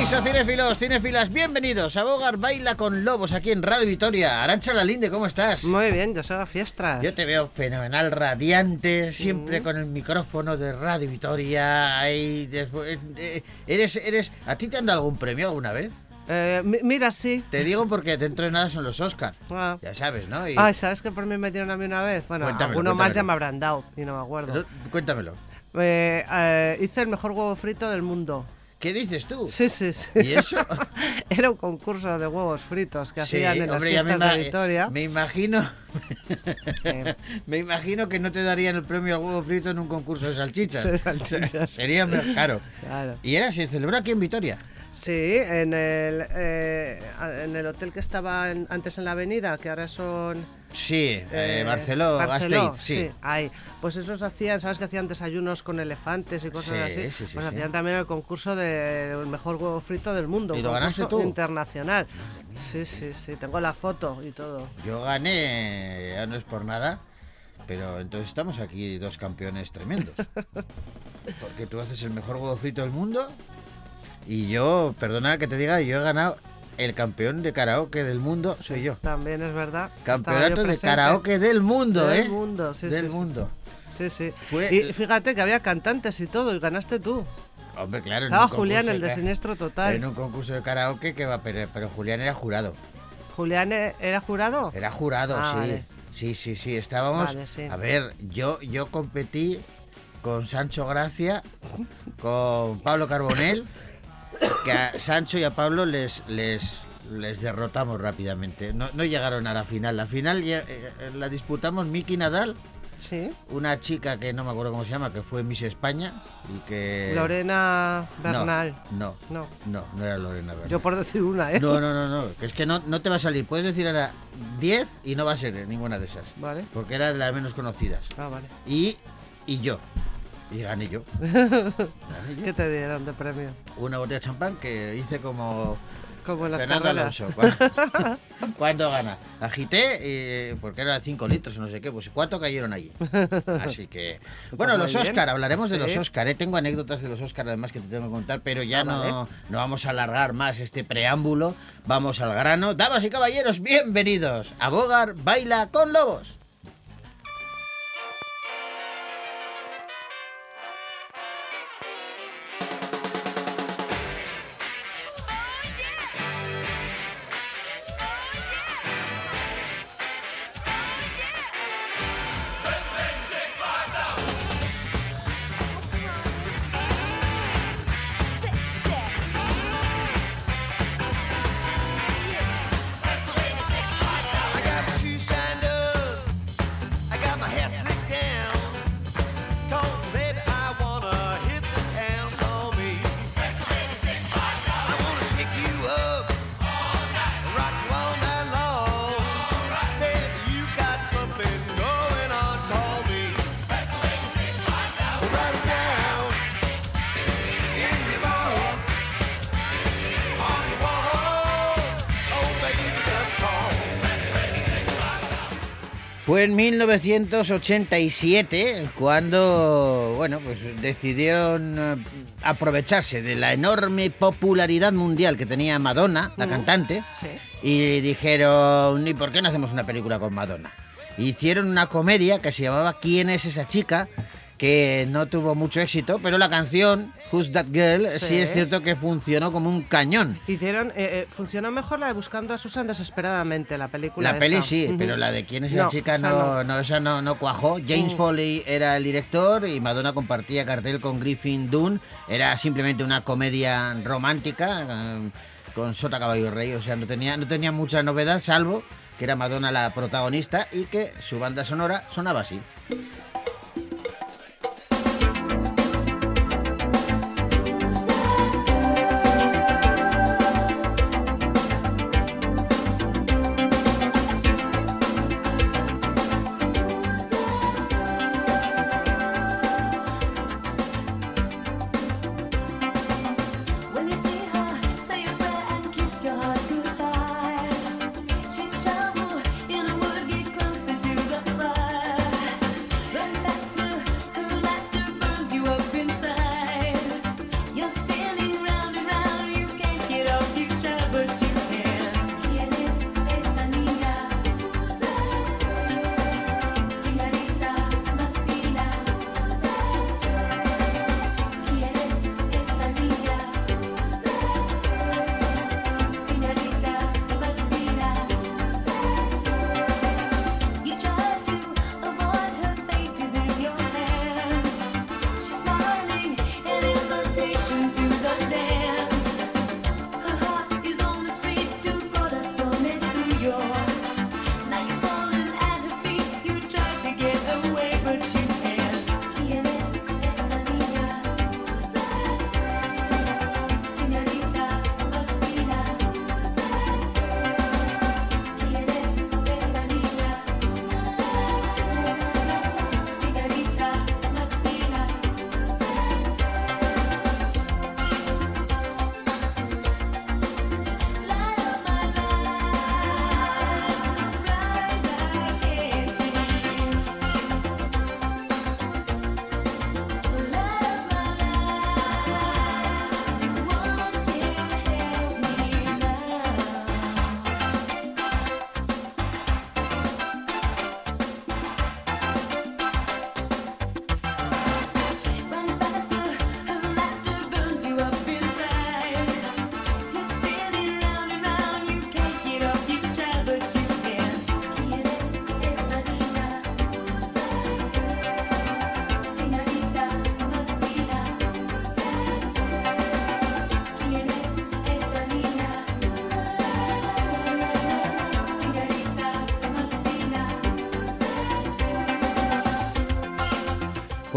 Kaixo, cinefilos, cinefilas, bienvenidos a Bogar Baila con Lobos aquí en Radio Vitoria. Arancha Lalinde, ¿cómo estás? Muy bien, yo soy fiestas. Yo te veo fenomenal, radiante, siempre con el micrófono de Radio Vitoria. Después, eh, eres, eres, ¿A ti te han dado algún premio alguna vez? Eh, mi- mira, sí. Te digo porque dentro de nada son los Oscars. Ah. Ya sabes, ¿no? Y- Ay, ¿sabes qué premio me dieron a mí una vez? Bueno, Cuéntamelo, alguno más ya me habrán dado y no me acuerdo. Cuéntamelo. Eh, eh, hice el mejor huevo frito del mundo. ¿Qué dices tú? Sí, sí, sí. ¿Y eso? Era un concurso de huevos fritos que Sí, hacían en las hombre, me, fiestas de Vitoria. me imagino me imagino que no te darían el premio al huevo frito en un concurso de salchichas. De salchichas. Sería caro. Claro. Y era, se celebró aquí en Vitoria. Sí, en el, eh, en el hotel que estaba en- antes en la avenida, que ahora son... Sí, eh, eh, Barceló, Barceló, Gasteiz, sí. ahí. Pues esos hacían, ¿sabes que hacían desayunos con elefantes y cosas Sí, así? sí, sí, pues sí. hacían también el concurso del mejor huevo frito del mundo. ¿Y lo ganaste tú? internacional. Sí, sí, sí, tengo la foto y todo. Yo gané, ya no es por nada, pero entonces estamos aquí dos campeones tremendos. Porque tú haces el mejor huevo frito del mundo y yo, perdona que te diga, yo he ganado el campeón de karaoke del mundo, soy yo. También es verdad. Campeonato de karaoke del mundo, Del ¿eh? mundo, sí, del sí, mundo. Sí, sí. Fue- Y fíjate que había cantantes y todo, y ganaste tú. Hombre, claro. Estaba Julián, el de Siniestro Total. En un concurso de karaoke que va, pero, pero Julián era jurado. ¿Julián e- era jurado? Era jurado, Ah, sí. vale. Sí, sí, sí. Estábamos. Vale, sí. A ver, yo, yo competí con Sancho Gracia, con Pablo Carbonell, que a Sancho y a Pablo les, les, les derrotamos rápidamente. No, no llegaron a la final. La final ya- eh, eh, la disputamos Miki Nadal, Sí. una chica que no me acuerdo cómo se llama, que fue Miss España y que. Lorena Bernal. No, No. no, no era Lorena Bernal. Yo por decir una, ¿eh? No, no, no, no, que es que no, no te va a salir. Puedes decir ahora 10 y no va a ser ninguna de esas. Vale. Porque era de las menos conocidas. Ah, vale. Y, y yo. Y gané yo. Gané yo. ¿Qué te dieron de premio? Una botella de champán que hice como Como en las Fernando carreras. Alonso. Cuando, gana. Agité, eh, porque era 5 litros o no sé qué, pues cuatro cayeron allí. Así que. Bueno, muy los. Oscar, hablaremos de los. Oscar. ¿eh? Tengo anécdotas de los Oscar además que te tengo que contar, pero ya Ah, no, vale. no vamos a alargar más este preámbulo. Vamos al grano. Damas y caballeros, bienvenidos a Bogar Baila con Lobos. Fue en 1987 cuando, bueno, pues decidieron eh, aprovecharse de la enorme popularidad mundial que tenía Madonna, la cantante, Sí. y dijeron, ¿y por qué no hacemos una película con Madonna? Hicieron una comedia que se llamaba ¿Quién es esa chica? Que no tuvo mucho éxito, pero la canción Who's That Girl sí, Sí. es cierto que funcionó como un cañón. Hicieron, eh, eh, funcionó mejor la de Buscando a Susan desesperadamente, la película La peli esa. sí, pero la de quién es la chica no, esa no, no cuajó. James Mm. Foley era el director y Madonna compartía cartel con Griffin Dunn. Era simplemente una comedia romántica eh, con Sota Caballo Rey. O sea, no tenía, no tenía mucha novedad, salvo que era Madonna la protagonista y que su banda sonora sonaba así.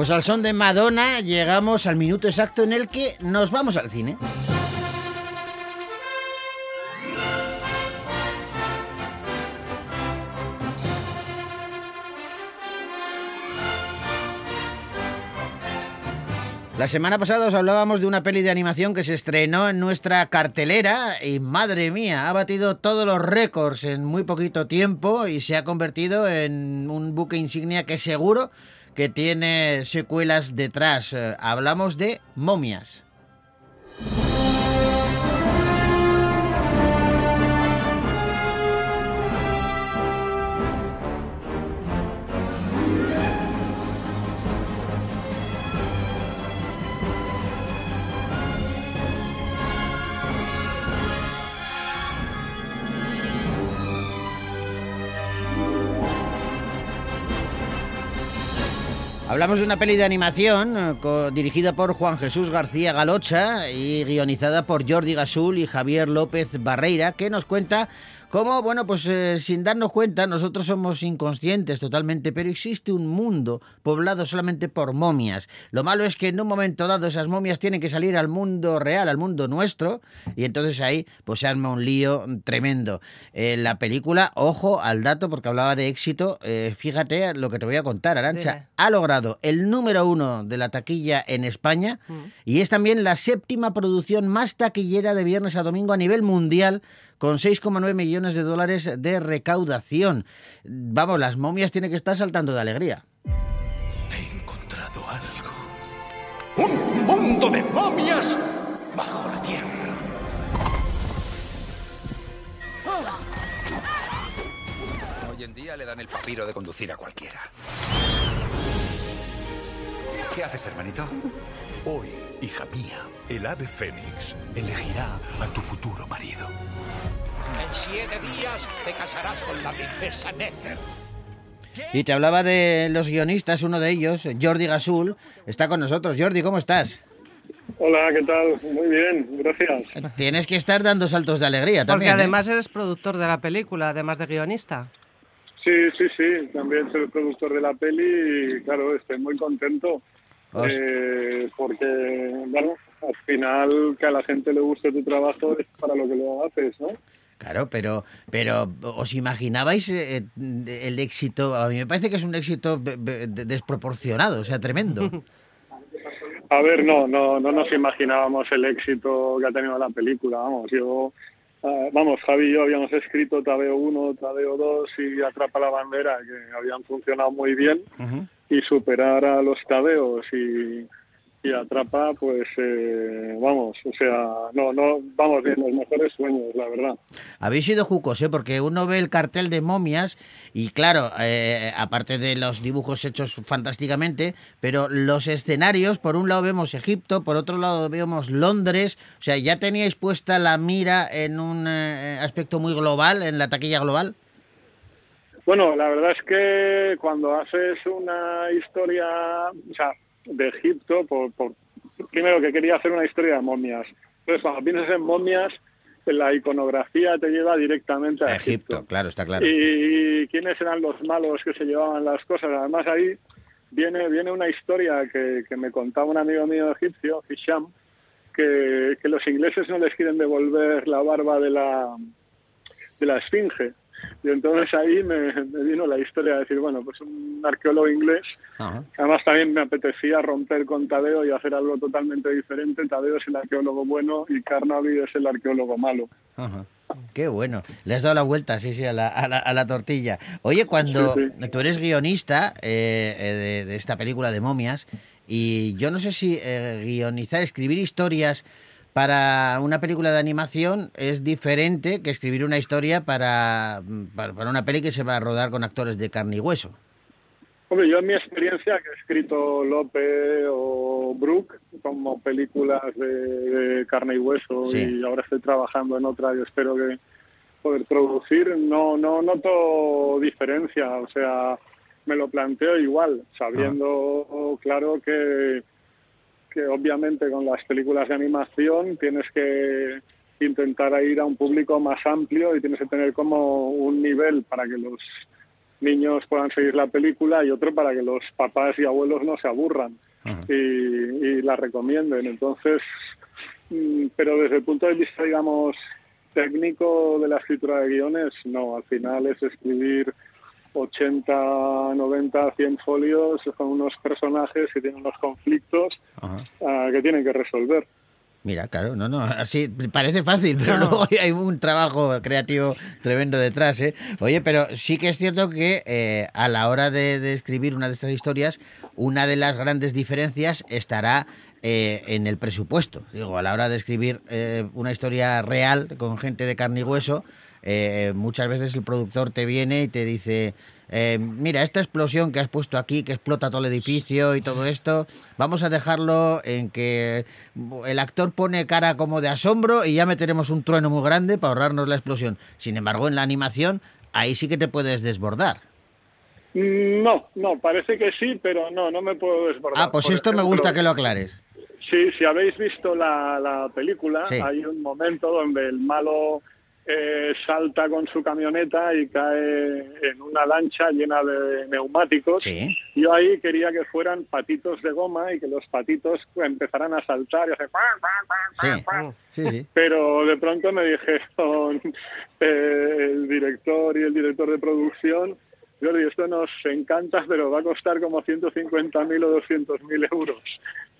Pues al son de Madonna llegamos al minuto exacto en el que nos vamos al cine. La semana pasada os hablábamos de una peli de animación que se estrenó en nuestra cartelera y madre mía, ha batido todos los récords en muy poquito tiempo y se ha convertido en un buque insignia que seguro que tiene secuelas detrás. Eh, hablamos de momias. Hablamos de una peli de animación eh, dirigida por Juan Jesús García Galocha y guionizada por Jordi Gasul y Javier López Barreira, que nos cuenta cómo, bueno, pues eh, sin darnos cuenta, nosotros somos inconscientes totalmente, pero existe un mundo poblado solamente por momias. Lo malo es que en un momento dado esas momias tienen que salir al mundo real, al mundo nuestro, y entonces ahí pues se arma un lío tremendo. Eh, la película, ojo al dato, porque hablaba de éxito, eh, fíjate lo que te voy a contar, Arancha Dime. ha logrado el número uno de la taquilla en España Mm. y es también la séptima producción más taquillera de viernes a domingo a nivel mundial con 6,9 millones de dólares de recaudación. Vamos, las momias tienen que estar saltando de alegría. He encontrado algo. ¡Un mundo de momias bajo la tierra! Hoy en día le dan el papiro de conducir a cualquiera. ¿Qué haces, hermanito? Hoy, hija mía, el ave fénix elegirá a tu futuro marido. En siete días te casarás con la princesa Nether. Y te hablaba de los guionistas, uno de ellos, Jordi Gasul, está con nosotros. Jordi, ¿cómo estás? Hola, ¿qué tal? Muy bien, gracias. Tienes que estar dando saltos de alegría Porque también. ¿eh? además eres productor de la película, además de guionista. Sí, sí, sí, también soy el productor de la peli y claro, estoy muy contento Eh, porque, bueno, al final que a la gente le guste tu trabajo es para lo que lo haces, ¿no? Claro, pero, pero ¿os imaginabais eh, el éxito? A mí me parece que es un éxito desproporcionado, o sea, tremendo. A ver, no, no, no nos imaginábamos el éxito que ha tenido la película, vamos, yo, ah, vamos, Javi y yo habíamos escrito Tadeo 1, Tadeo 2 y Atrapa la Bandera, que habían funcionado muy bien, y superar a los tabeos y, y atrapa pues eh, vamos o sea no no vamos bien los mejores sueños la verdad Habéis sido jucos, ¿eh? Porque uno ve el cartel de momias y claro, eh, aparte de los dibujos hechos fantásticamente, pero los escenarios, por un lado vemos Egipto, por otro lado vemos Londres, o sea, ¿ya teníais puesta la mira en un eh, aspecto muy global, en la taquilla global? bueno la verdad es que cuando haces una historia o sea de Egipto por, por primero que quería hacer una historia de momias entonces cuando piensas en momias la iconografía te lleva directamente a Egipto, claro, está claro. y quiénes eran los malos que se llevaban las cosas. Además ahí viene viene una historia que, que me contaba un amigo mío egipcio, Hisham, que, que los ingleses no les quieren devolver la barba de la de la esfinge. Y entonces ahí me, me vino la historia de decir, bueno, pues un arqueólogo inglés Ajá. Además también me apetecía romper con Tadeo y hacer algo totalmente diferente. Tadeo es el arqueólogo bueno y Carnaby es el arqueólogo malo. Ajá. Qué bueno. Le has dado la vuelta, sí, sí, a la, a la, a la tortilla. Oye, cuando Sí, tú eres guionista eh, eh, de, de esta película de momias, y yo no sé si eh, guionizar, escribir historias para una película de animación es diferente que escribir una historia para, para, para una peli que se va a rodar con actores de carne y hueso. Hombre, yo en mi experiencia que he escrito Lope o Brook como películas de, de carne y hueso Sí. y ahora estoy trabajando en otra y espero que poder producir, no, no noto diferencia, o sea, me lo planteo igual, sabiendo claro que, que obviamente con las películas de animación tienes que intentar ir a un público más amplio y tienes que tener como un nivel para que los niños puedan seguir la película y otro para que los papás y abuelos no se aburran y, y la recomienden. Entonces, mm, pero desde el punto de vista, digamos, técnico de la escritura de guiones, no, al final es escribir 80, 90, 100 folios con unos personajes que tienen unos conflictos ah, que tienen que resolver. Mira, claro, no, no, así parece fácil, pero No. luego hay un trabajo creativo tremendo detrás, ¿eh? Oye, pero sí que es cierto que eh, a la hora de, de escribir una de estas historias, una de las grandes diferencias estará eh, en el presupuesto. Digo, a la hora de escribir eh, una historia real con gente de carne y hueso, eh, muchas veces el productor te viene y te dice, eh, mira, esta explosión que has puesto aquí, que explota todo el edificio y todo esto, vamos a dejarlo en que el actor pone cara como de asombro y ya meteremos un trueno muy grande para ahorrarnos la explosión. Sin embargo, en la animación, ahí sí que te puedes desbordar. Mm, No, no, parece que sí, pero no, no me puedo desbordar. Ah, pues esto me gusta que lo aclares. Sí, si habéis visto la, la película, Sí. hay un momento donde el malo eh, salta con su camioneta y cae en una lancha llena de neumáticos. Sí. Yo ahí quería que fueran patitos de goma y que los patitos empezaran a saltar y hacer... cuac, cuac. Sí, sí. Pero de pronto me dijeron eh, el director y el director de producción, Jordi, esto nos encanta, pero va a costar como 150.000 o 200.000 euros.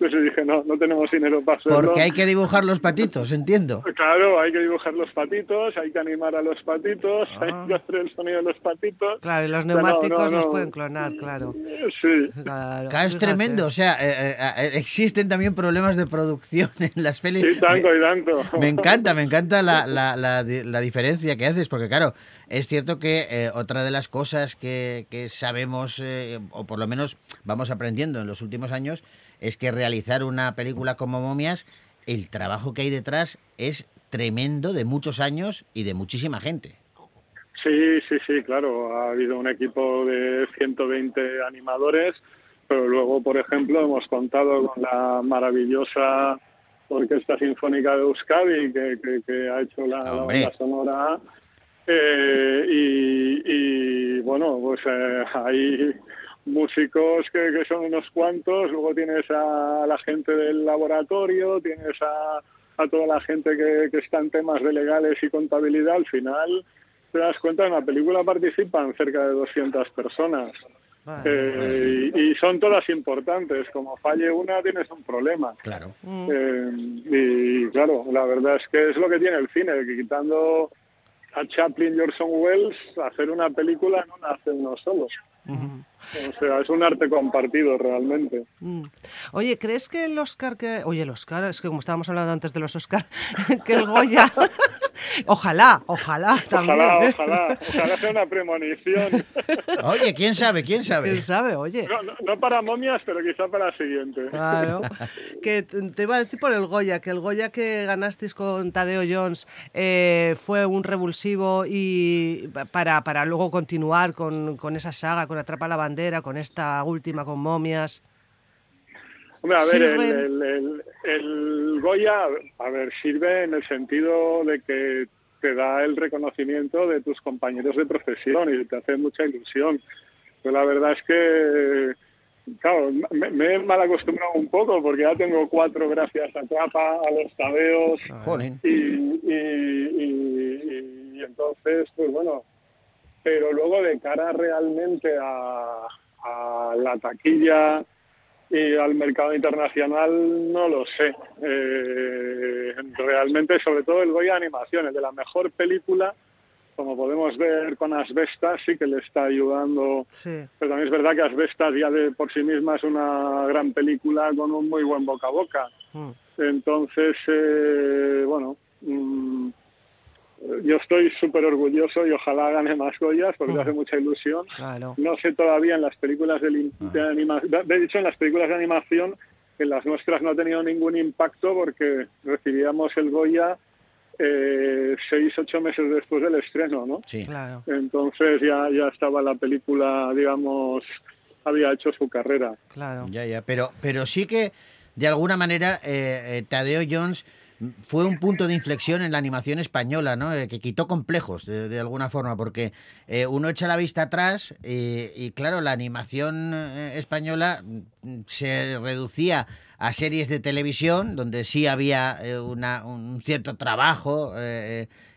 Entonces dije, no, no tenemos dinero para hacerlo. Porque hay que dibujar los patitos, entiendo. Claro, hay que dibujar los patitos, hay que animar a los patitos, Ah. hay que hacer el sonido de los patitos. Claro, y los no, neumáticos no, los pueden clonar, claro. Sí. Claro, Claro, es tremendo. O sea, eh, eh, eh, existen también problemas de producción en las pelis. Y tanto, y tanto. Me encanta, me encanta la, la, la, di- la diferencia que haces, porque claro, es cierto que eh, otra de las cosas que, que sabemos, eh, o por lo menos vamos aprendiendo en los últimos años, es que realizar una película como Momias, el trabajo que hay detrás es tremendo de muchos años y de muchísima gente. Sí, sí, sí, claro. Ha habido un equipo de 120 animadores, pero luego, por ejemplo, hemos contado con la maravillosa Orquesta Sinfónica de Euskadi, que, que- que ha hecho la, la Hombre. banda sonora. Eh, y, y, bueno, pues eh, hay músicos que, que son unos cuantos, luego tienes a la gente del laboratorio, tienes a, a toda la gente que, que está en temas de legales y contabilidad, al final te das cuenta, en la película participan cerca de 200 personas. Vale. Eh, y, y son todas importantes. Como falle una, tienes un problema. Claro. Mm. Eh, y claro, la verdad es que es lo que tiene el cine, que quitando a Chaplin y Orson Welles, hacer una película no la hace uno solo. O sea, es un arte compartido realmente. Mm. Oye, ¿crees que el Oscar que... Oye, el Oscar, es que como estábamos hablando antes de los Oscar, que el Goya... ojalá, ojalá también. Ojalá, ¿eh? ojalá, ojalá sea una premonición. Oye, ¿quién sabe? ¿Quién sabe? ¿Quién sabe? Oye. No, no, no para momias, pero quizá para la siguiente. Claro. Que te iba a decir por el Goya, que el Goya que ganasteis con Tadeo Jones eh, fue un revulsivo y pa- para, para luego continuar con, con esa saga, con Atrapa la Bandera, con esta última, con Momias. Hombre, a ver, el, el- el- el Goya, a ver, sirve en el sentido de que te da el reconocimiento de tus compañeros de profesión y te hace mucha ilusión. Pero la verdad es que, claro, me, me he mal acostumbrado un poco porque ya tengo cuatro gracias a Trapa, a los tabeos Jolín. y, y- y- y entonces, pues bueno, pero luego de cara realmente a, a la taquilla y al mercado internacional no lo sé. Eh, realmente, sobre todo el Goya Animación, el de la mejor película, como podemos ver con Asbestas, sí que le está ayudando. Sí. Pero también es verdad que Asbestas ya de por sí misma es una gran película con un muy buen boca a boca. Mm. Entonces, eh, bueno, mm, yo estoy súper orgulloso y ojalá gane más Goyas porque me hace mucha ilusión. Claro. No sé todavía en las películas de, lim- de animación, de hecho en las películas de animación, en las nuestras no ha tenido ningún impacto porque recibíamos el Goya eh, seis, ocho meses después del estreno, ¿no? Sí. Claro. Entonces ya, ya estaba la película, digamos, había hecho su carrera. Claro. Ya, ya, pero, pero sí que de alguna manera eh, eh, Tadeo Jones fue un punto de inflexión en la animación española, ¿no? Eh, que quitó complejos de, alguna forma, porque eh, uno echa la vista atrás y, claro, la animación eh, española mm, se reducía a series de televisión donde sí había un cierto trabajo,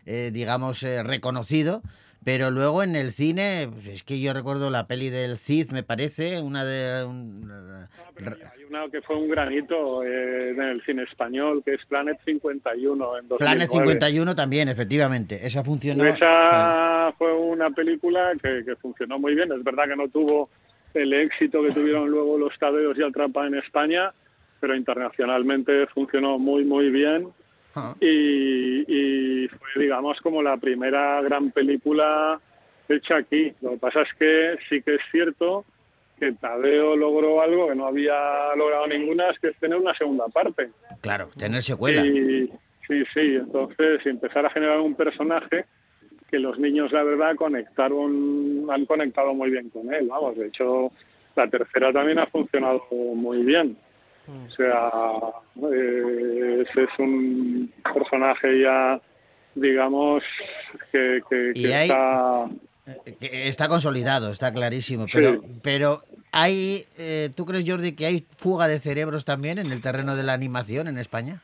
digamos, reconocido. Pero luego en el cine, pues es que yo recuerdo la peli del Cid, me parece, una de... un- Hay una que fue un granito eh, en el cine español, que es Planet 51 en 2009. Planet 51 también, efectivamente. Esa funcionó. Esa fue una película que, que funcionó muy bien. Es verdad que no tuvo el éxito que tuvieron luego los Tadeos y Altrapa en España, pero internacionalmente funcionó muy, muy bien. Y, y fue, digamos, como la primera gran película hecha aquí. Lo que pasa es que sí que es cierto que Tadeo logró algo que no había logrado ninguna, es que es tener una segunda parte. Claro, tener secuela. Sí, sí, sí. Entonces, empezar a generar un personaje que los niños, la verdad, conectaron, han conectado muy bien con él. Vamos, de hecho, la tercera también ha funcionado muy bien. O sea, eh, ese es un personaje ya, digamos, que, que, Y que hay- está... Que Está consolidado, está clarísimo. Pero, Sí. pero hay, eh, ¿tú crees, Jordi, que hay fuga de cerebros también en el terreno de la animación en España?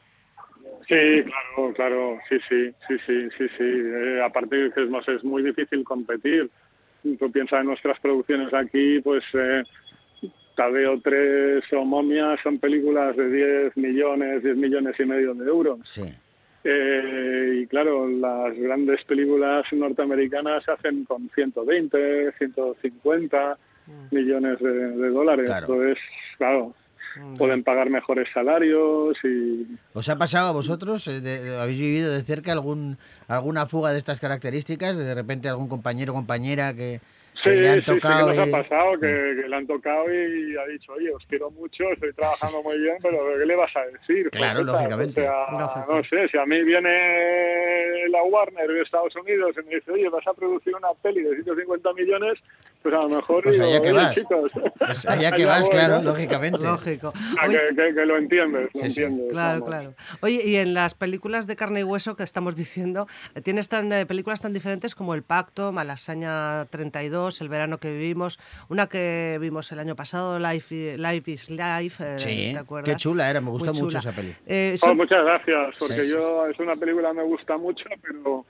Sí, claro, claro, sí, sí, sí, sí, sí, sí. Eh, aparte que es, no sé, es muy difícil competir. Tú piensas en nuestras producciones aquí, pues eh, Tadeo 3 o Momia son películas de 10 millones, 10 millones y medio de euros. Sí. Eh, y claro, las grandes películas norteamericanas se hacen con 120, 150 millones de, de dólares. Claro. Entonces, claro, pueden pagar mejores salarios y ¿Os ha pasado a vosotros? eh, de- de- ¿Habéis vivido de cerca algún alguna fuga de estas características? De repente algún compañero o compañera que, que Sí, le han sí, sí, que nos ha pasado, que, que le han tocado y ha dicho, oye, os quiero mucho, estoy trabajando muy bien, pero ¿qué le vas a decir? Claro, Pobreta? lógicamente. O sea, Lógico. no sé, si a mí viene la Warner de Estados Unidos y me dice, oye, vas a producir una peli de 150 millones, pues a lo mejor Pues digo, allá que "Oye, vas". chicos, Pues allá que vas, voy, claro, ¿no? lógicamente. Lógico. Oye, que, que- que lo entiendes, lo Sí, sí. entiendes. Claro, vamos. claro. Oye, y en las películas de carne y hueso que estamos diciendo, tienes tan, eh, películas tan diferentes como El Pacto, Malasaña 32, El verano que vivimos, una que vimos el año pasado, Life, Life is Life, eh, Sí, ¿te acuerdas? qué chula era, me gustó mucho esa peli. Eh, Oh, son- muchas gracias, porque Sí, sí, yo es una película que me gusta mucho, pero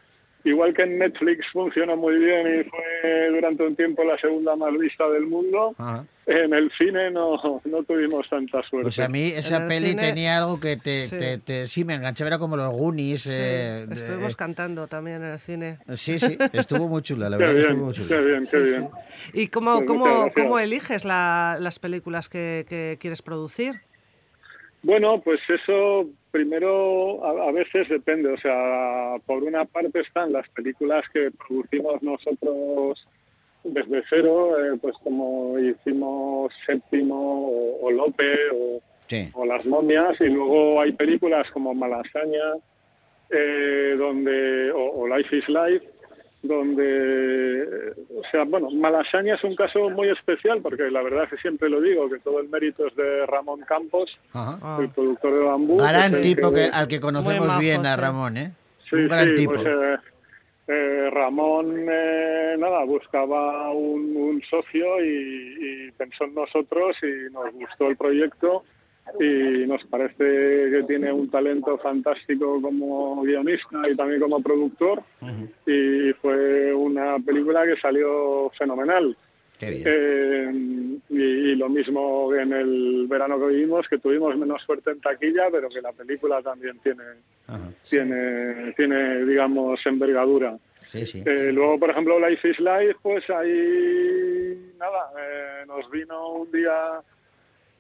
igual que en Netflix funcionó muy bien y fue durante un tiempo la segunda más vista del mundo, Ajá. en el cine no, no tuvimos tanta suerte. Pues a mí esa peli cine- tenía algo que te, Sí. te, te- sí me enganchaba, era como los Goonies. sí, eh, estuvimos cantando también en el cine. sí, sí, estuvo muy chula, la Qué verdad que estuvo muy qué chula. bien, qué Sí, bien. sí. ¿Y cómo, Pues cómo, cómo eliges la- las películas que, que quieres producir? Bueno, pues eso primero a, a veces depende. O sea, por una parte están las películas que producimos nosotros desde cero, eh, pues como hicimos Séptimo o, o Lope o, Sí. o Las momias, y luego hay películas como Malasaña, eh, donde o, o Life is Life, donde, eh, o sea, bueno, Malasaña es un caso muy especial porque la verdad es que siempre lo digo, que todo el mérito es de Ramón Campos, Ajá. Ah. el productor de Bambú. Gran el tipo que, al que conocemos majo, bien, a. Ramón, ¿eh? Sí, Un gran sí, tipo. pues, eh, eh, Ramón, eh, nada, buscaba un, un socio y, y pensó en nosotros y nos gustó el proyecto y nos parece que tiene un talento fantástico como guionista y también como productor y fue una película que salió fenomenal. Qué bien. Eh, y, y lo mismo en el verano que vivimos, que tuvimos menos suerte en taquilla, pero que la película también tiene, tiene, tiene digamos, envergadura. Sí, sí. Eh, luego, por ejemplo, Life is Life, pues ahí, nada, eh, nos vino un día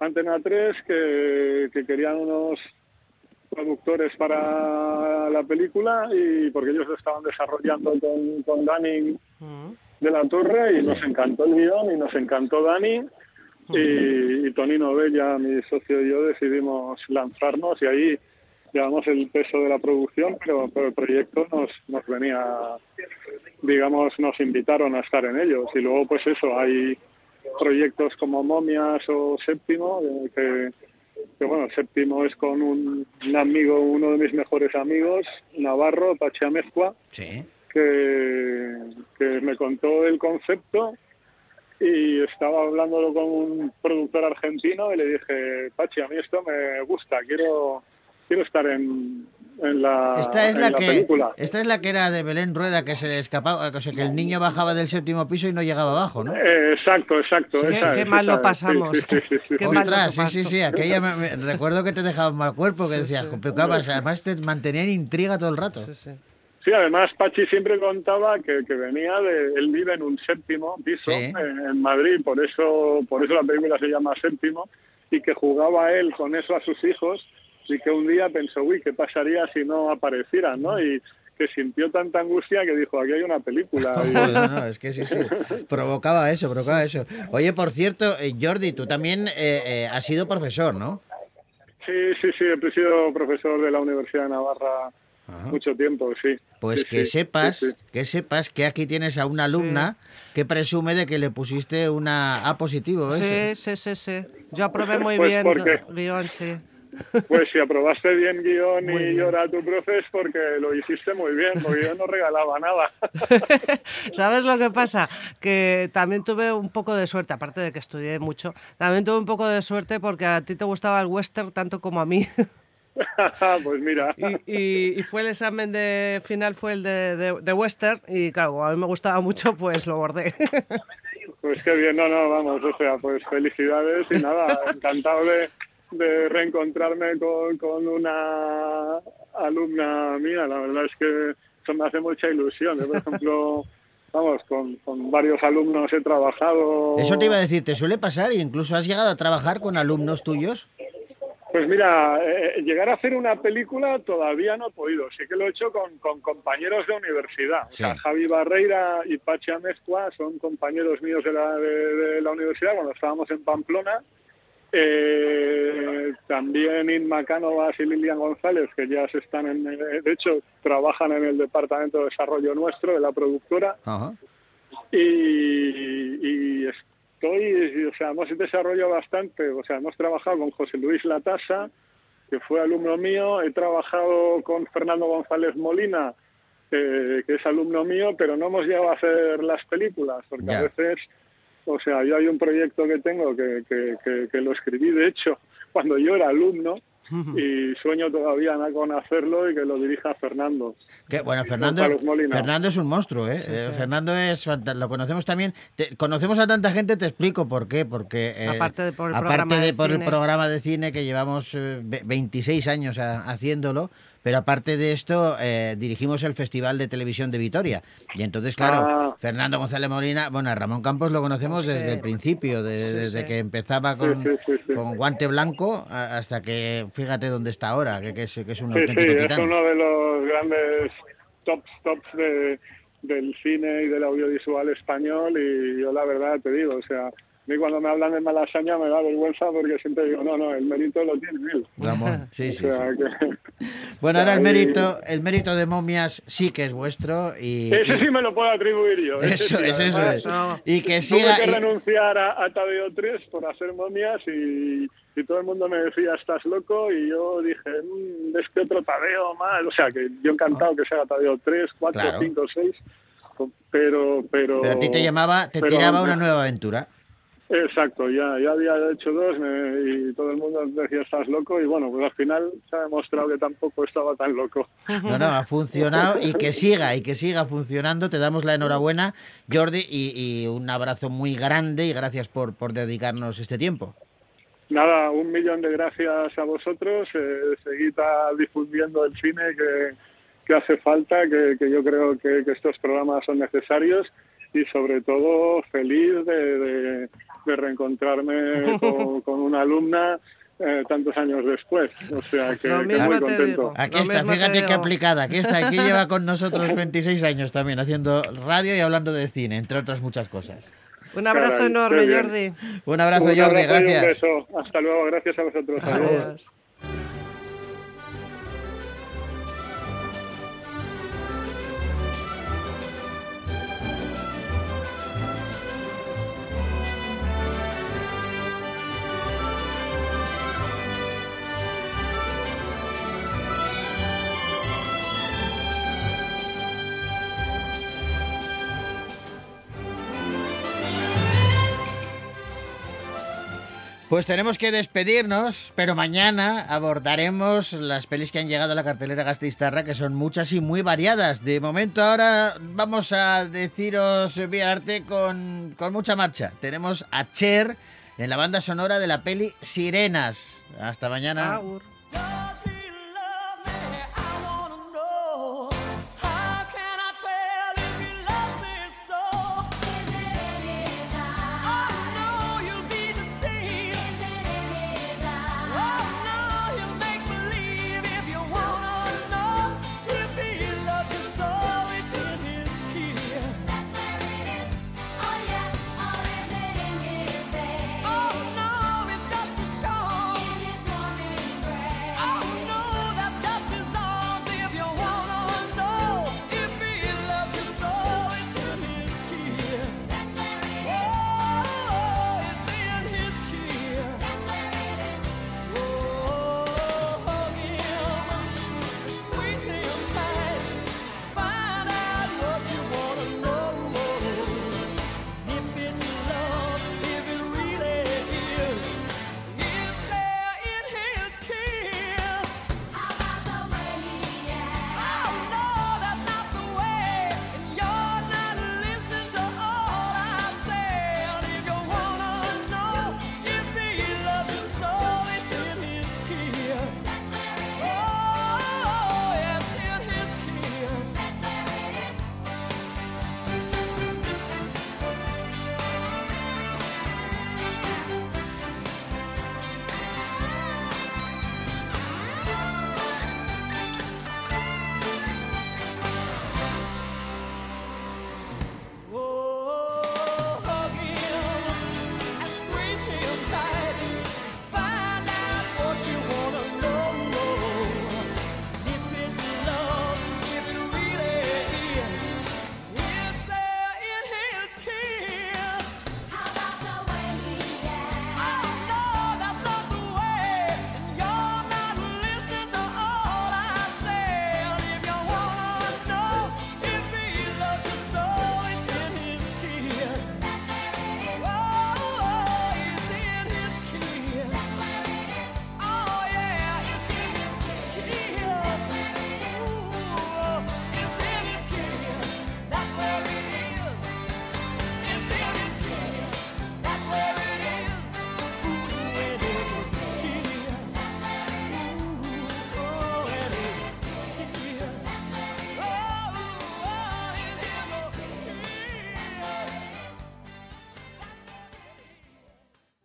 Antena 3 que, que querían unos productores para la película y porque ellos lo estaban desarrollando con, con Dani Mm. de la Torre y nos encantó el guion y nos encantó Dani. Y, y Tonino Bella, mi socio y yo decidimos lanzarnos y ahí llevamos el peso de la producción, pero, pero el proyecto nos, nos venía, digamos, nos invitaron a estar en ellos y luego pues eso, hay proyectos como Momias o Séptimo eh, que, que bueno, séptimo es con un, un amigo, uno de mis mejores amigos, Navarro, Pachi Amezcua, Sí. que, que me contó el concepto y estaba hablándolo con un productor argentino y le dije, Pachi, a mí esto me gusta, quiero quiero estar en, en la, Esta es en la la que película. esta es la que era de Belén Rueda que se le escapaba, o sea, que el niño bajaba del séptimo piso y no llegaba abajo, ¿no? Eh, exacto, exacto. Qué- esa qué es, mal lo esa pasamos. sí, sí, sí, sí. Qué mal Ostras, lo sí, sí, sí, aquella me- me- recuerdo que te dejaba un mal cuerpo, que decías, además te mantenía en intriga todo el rato. Sí, sí. Sí, además Pachi siempre contaba que, que venía de, él vive en un séptimo piso Sí. eh, en Madrid, por eso, por eso la película se llama Séptimo, y que jugaba él con eso a sus hijos, y que un día pensó, uy, ¿qué pasaría si no aparecieran, no? Y que sintió tanta angustia que dijo, aquí hay una película. No, no, es que sí, sí. Provocaba eso, provocaba eso. Oye, por cierto, eh, Jordi, tú también eh, eh, has sido profesor, ¿no? Sí, sí, sí, he sido profesor de la Universidad de Navarra mucho tiempo, sí. Pues Sí, que sí, sepas, sí, sí. que sepas que aquí tienes a una alumna que presume de que le pusiste una A positivo, ¿eh? Sí, sí, sí, sí. Yo aprobé muy Pues bien porque- guion, sí. Pues si aprobaste bien guion Muy y bien. llora tu profe es porque lo hiciste muy bien, porque yo no regalaba nada. ¿Sabes lo que pasa? Que también tuve un poco de suerte, aparte de que estudié mucho, también tuve un poco de suerte porque a ti te gustaba el western tanto como a mí. pues mira, Y, y- y fue el examen de final, fue el de, de- de western, y claro, a mí me gustaba mucho, pues lo bordé. pues qué bien, no, no, vamos, o sea, pues felicidades y nada, encantado de, de reencontrarme con, con una alumna mía, la verdad es que eso me hace mucha ilusión. Yo, por ejemplo, vamos, con, con varios alumnos he trabajado. Eso te iba a decir, ¿te suele pasar? ¿Y incluso has llegado a trabajar con alumnos tuyos? Pues mira, eh, llegar a hacer una película todavía no he podido. Sí que lo he hecho con, con compañeros de universidad. O sea. Javi Barreira y Pachi Amezcua son compañeros míos de la, de, de la universidad cuando estábamos en Pamplona. Eh, también Inma Cánovas y Lilian González, que ya se están en, eh, de hecho, trabajan en el departamento de desarrollo nuestro, de la productora Ajá. y, y estoy, o sea, hemos desarrollado bastante, o sea, hemos trabajado con José Luis Latasa, que fue alumno mío, he trabajado con Fernando González Molina, eh, que es alumno mío, pero no hemos llegado a hacer las películas, porque a veces, o sea, yo hay un proyecto que tengo que, que, que- que lo escribí, de hecho, cuando yo era alumno, y sueño todavía con hacerlo y que lo dirija Fernando. Que, bueno, Fernando. Fernando es un monstruo, ¿eh? Eh, Fernando es lo conocemos también. Te- conocemos a tanta gente, te explico por qué. Porque eh, Aparte de por el aparte programa de de por el cine. programa de cine que llevamos eh, ve- 26 años a- haciéndolo, pero aparte de esto eh, dirigimos el Festival de Televisión de Vitoria. Y entonces, claro, Ah. Fernando González Molina, bueno, a Ramón Campos lo conocemos Sí. desde el principio, de- Sí, desde sí. que empezaba con, sí, sí, sí. con guante blanco hasta que fíjate dónde está ahora, que, que es, que es un Sí, sí, auténtico es titán. uno de los grandes tops, tops de, del cine y del audiovisual español y yo la verdad te digo, o sea, a mí cuando me hablan de Malasaña me da vergüenza porque siempre digo, no, no, el mérito lo tiene él. Ramón, sí, O sí, sea, sí. que- Bueno, ahora el mérito, el mérito de momias sí que es vuestro y, Ese sí me lo puedo atribuir yo. eso, sí, es, eso es. Y que Tuve siga. que y- renunciar a, a Tadeo 3 por hacer momias y, y todo el mundo me decía, estás loco, y yo dije, "Mm, este otro Tadeo más, o sea, que yo encantado que sea Tadeo 3, 4, Claro. 5, 6, pero, pero... pero a ti te llamaba, te pero- tiraba una nueva aventura. Exacto, ya, ya había hecho dos me- y todo el mundo decía, estás loco, y bueno, pues al final se ha demostrado que tampoco estaba tan loco. No, no, ha funcionado y que siga, y que siga funcionando. Te damos la enhorabuena, Jordi, y, y un abrazo muy grande y gracias por, por dedicarnos este tiempo. Nada, un millón de gracias a vosotros. Eh, seguid difundiendo el cine que, que hace falta, que, que yo creo que, que estos programas son necesarios y sobre todo feliz de, de- de reencontrarme con, con una alumna eh, tantos años después. O sea que, Lo que mismo muy te contento. digo. Aquí Lo está, fíjate qué aplicada. Aquí está, aquí lleva con nosotros 26 años también, haciendo radio y hablando de cine, entre otras muchas cosas. Un abrazo Caray, enorme. Jordi. Un abrazo, Un Jordi, abrazo y un gracias. beso. Hasta luego, gracias a vosotros. Adiós. Adiós. Pues tenemos que despedirnos, pero mañana abordaremos las pelis que han llegado a la cartelera Gastistarra, que son muchas y muy variadas. De momento ahora vamos a deciros vía con, con mucha marcha. Tenemos a Cher en la banda sonora de la peli Sirenas. Hasta mañana.